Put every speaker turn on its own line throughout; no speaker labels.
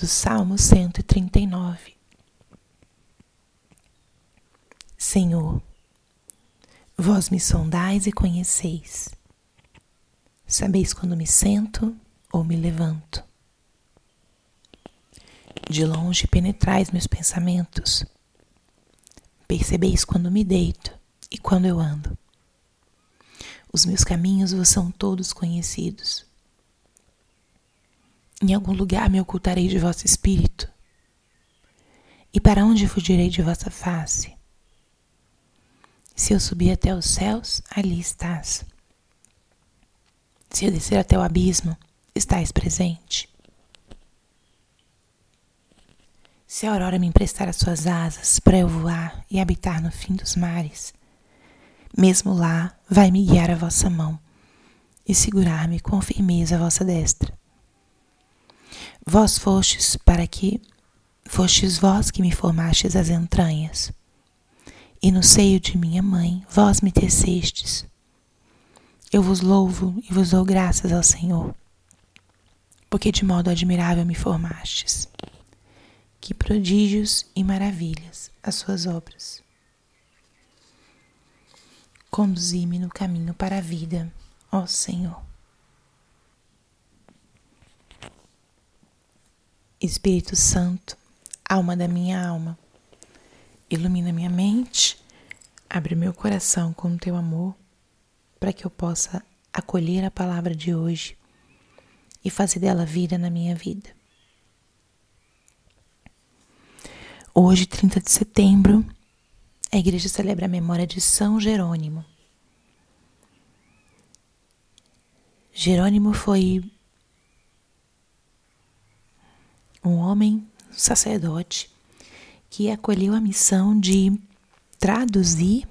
do Salmo 139. Senhor, vós me sondais e conheceis. Sabeis quando me sento ou me levanto. De longe penetrais meus pensamentos. Percebeis quando me deito e quando eu ando. Os meus caminhos vos são todos conhecidos. Em algum lugar me ocultarei de vosso espírito. E para onde fugirei de vossa face? Se eu subir até os céus, ali estás. Se eu descer até o abismo, estás presente. Se a aurora me emprestar as suas asas para eu voar e habitar no fim dos mares, mesmo lá vai me guiar a vossa mão e segurar-me com firmeza a vossa destra. Vós fostes para que fostes vós que me formastes as entranhas, e no seio de minha mãe vós me tecestes. Eu vos louvo e vos dou graças ao Senhor, porque de modo admirável me formastes. Que prodígios e maravilhas as suas obras. Conduzi-me no caminho para a vida, ó Senhor. Espírito Santo, alma da minha alma, ilumina minha mente, abre meu coração com o teu amor, para que eu possa acolher a palavra de hoje e fazer dela vida na minha vida. Hoje, 30 de setembro, a igreja celebra a memória de São Jerônimo. Jerônimo foi um homem sacerdote que acolheu a missão de traduzir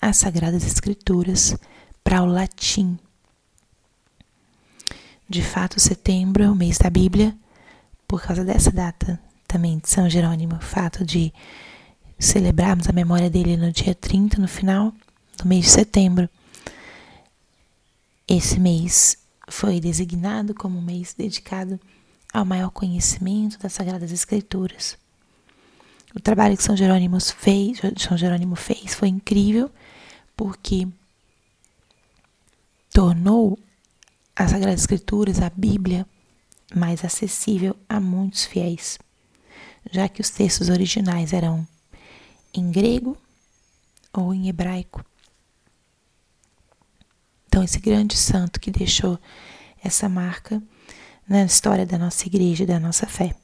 as Sagradas Escrituras para o latim. De fato, setembro é o mês da Bíblia, por causa dessa data também de São Jerônimo, o fato de celebrarmos a memória dele no dia 30, no final do mês de setembro. Esse mês foi designado como um mês dedicado ao maior conhecimento das Sagradas Escrituras. O trabalho que São Jerônimo fez, São Jerônimo fez foi incrível porque tornou as Sagradas Escrituras, a Bíblia, mais acessível a muitos fiéis, já que os textos originais eram em grego ou em hebraico. Então, esse grande santo que deixou essa marca na história da nossa igreja da nossa fé.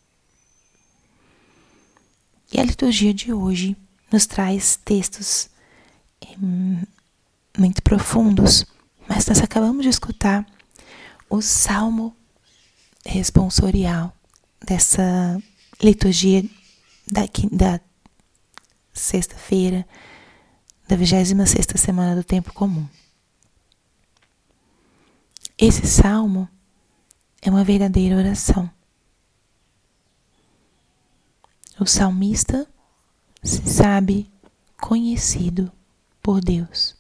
E a liturgia de hoje nos traz textos hum, muito profundos, mas nós acabamos de escutar o salmo responsorial dessa liturgia da, da sexta-feira da 26 sexta semana do tempo comum. Esse salmo é uma verdadeira oração. O salmista se sabe conhecido por Deus.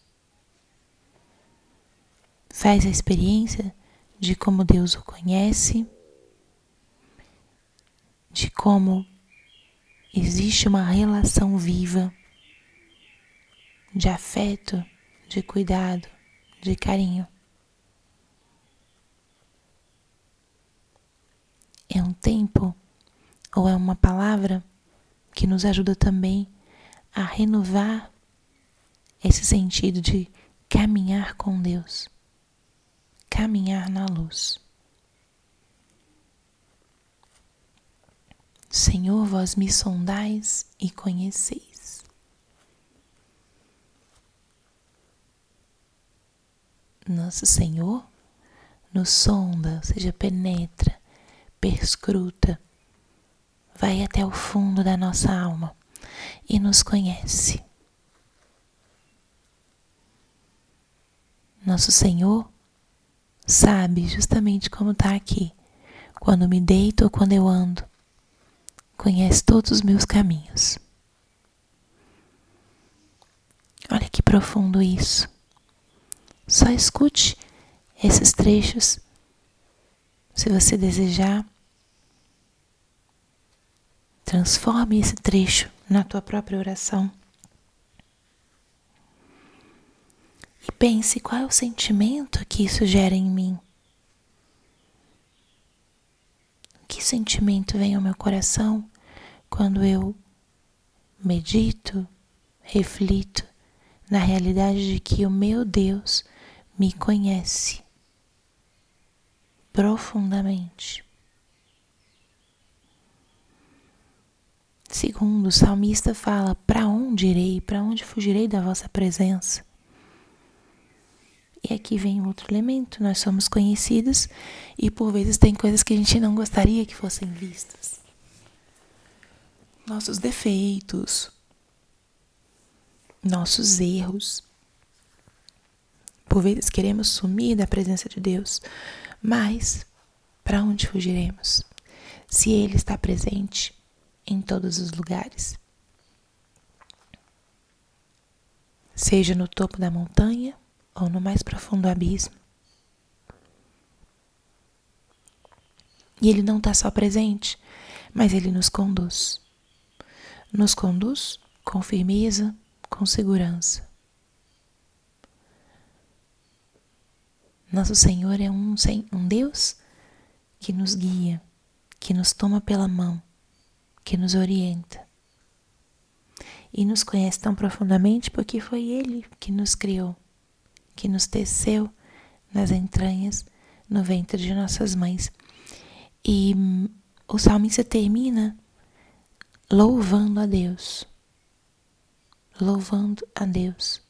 Faz a experiência de como Deus o conhece, de como existe uma relação viva de afeto, de cuidado, de carinho. é um tempo ou é uma palavra que nos ajuda também a renovar esse sentido de caminhar com Deus, caminhar na luz. Senhor, vós me sondais e conheceis. Nosso Senhor nos sonda, ou seja, penetra perscruta, vai até o fundo da nossa alma e nos conhece. Nosso Senhor sabe justamente como está aqui, quando me deito ou quando eu ando, conhece todos os meus caminhos. Olha que profundo isso. Só escute esses trechos se você desejar, Transforme esse trecho na tua própria oração. E pense qual é o sentimento que isso gera em mim. Que sentimento vem ao meu coração quando eu medito, reflito na realidade de que o meu Deus me conhece profundamente. Segundo, o salmista fala: Para onde irei? Para onde fugirei da vossa presença? E aqui vem outro elemento: nós somos conhecidos e por vezes tem coisas que a gente não gostaria que fossem vistas. Nossos defeitos, nossos erros. Por vezes queremos sumir da presença de Deus, mas para onde fugiremos? Se Ele está presente em todos os lugares. Seja no topo da montanha ou no mais profundo abismo. E Ele não está só presente, mas Ele nos conduz. Nos conduz com firmeza, com segurança. Nosso Senhor é um, um Deus que nos guia, que nos toma pela mão, que nos orienta. E nos conhece tão profundamente porque foi Ele que nos criou, que nos teceu nas entranhas, no ventre de nossas mães. E o salmista termina louvando a Deus, louvando a Deus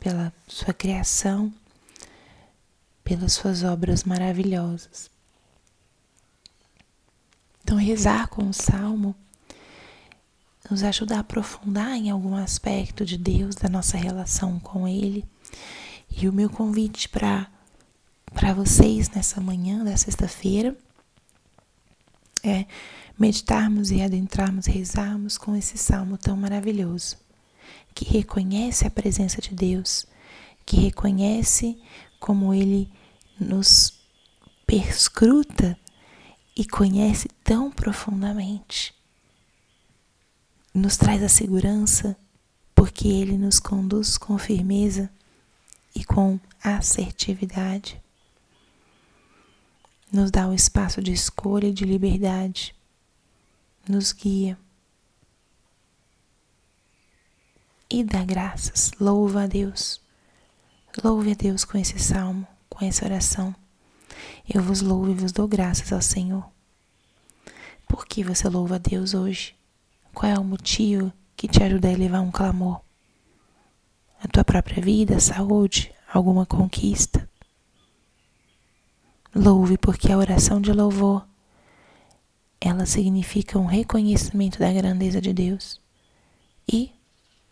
pela sua criação, pelas suas obras maravilhosas. Então, rezar com o salmo nos ajuda a aprofundar em algum aspecto de Deus, da nossa relação com Ele. E o meu convite para vocês nessa manhã da sexta-feira é meditarmos e adentrarmos, rezarmos com esse salmo tão maravilhoso que reconhece a presença de Deus, que reconhece como Ele nos perscruta e conhece tão profundamente. Nos traz a segurança porque Ele nos conduz com firmeza e com assertividade. Nos dá o espaço de escolha e de liberdade. Nos guia e dá graças. Louva a Deus. Louve a Deus com esse salmo, com essa oração. Eu vos louvo e vos dou graças ao Senhor. Por que você louva a Deus hoje? Qual é o motivo que te ajuda a elevar um clamor? A tua própria vida, saúde, alguma conquista? Louve porque a oração de louvor ela significa um reconhecimento da grandeza de Deus e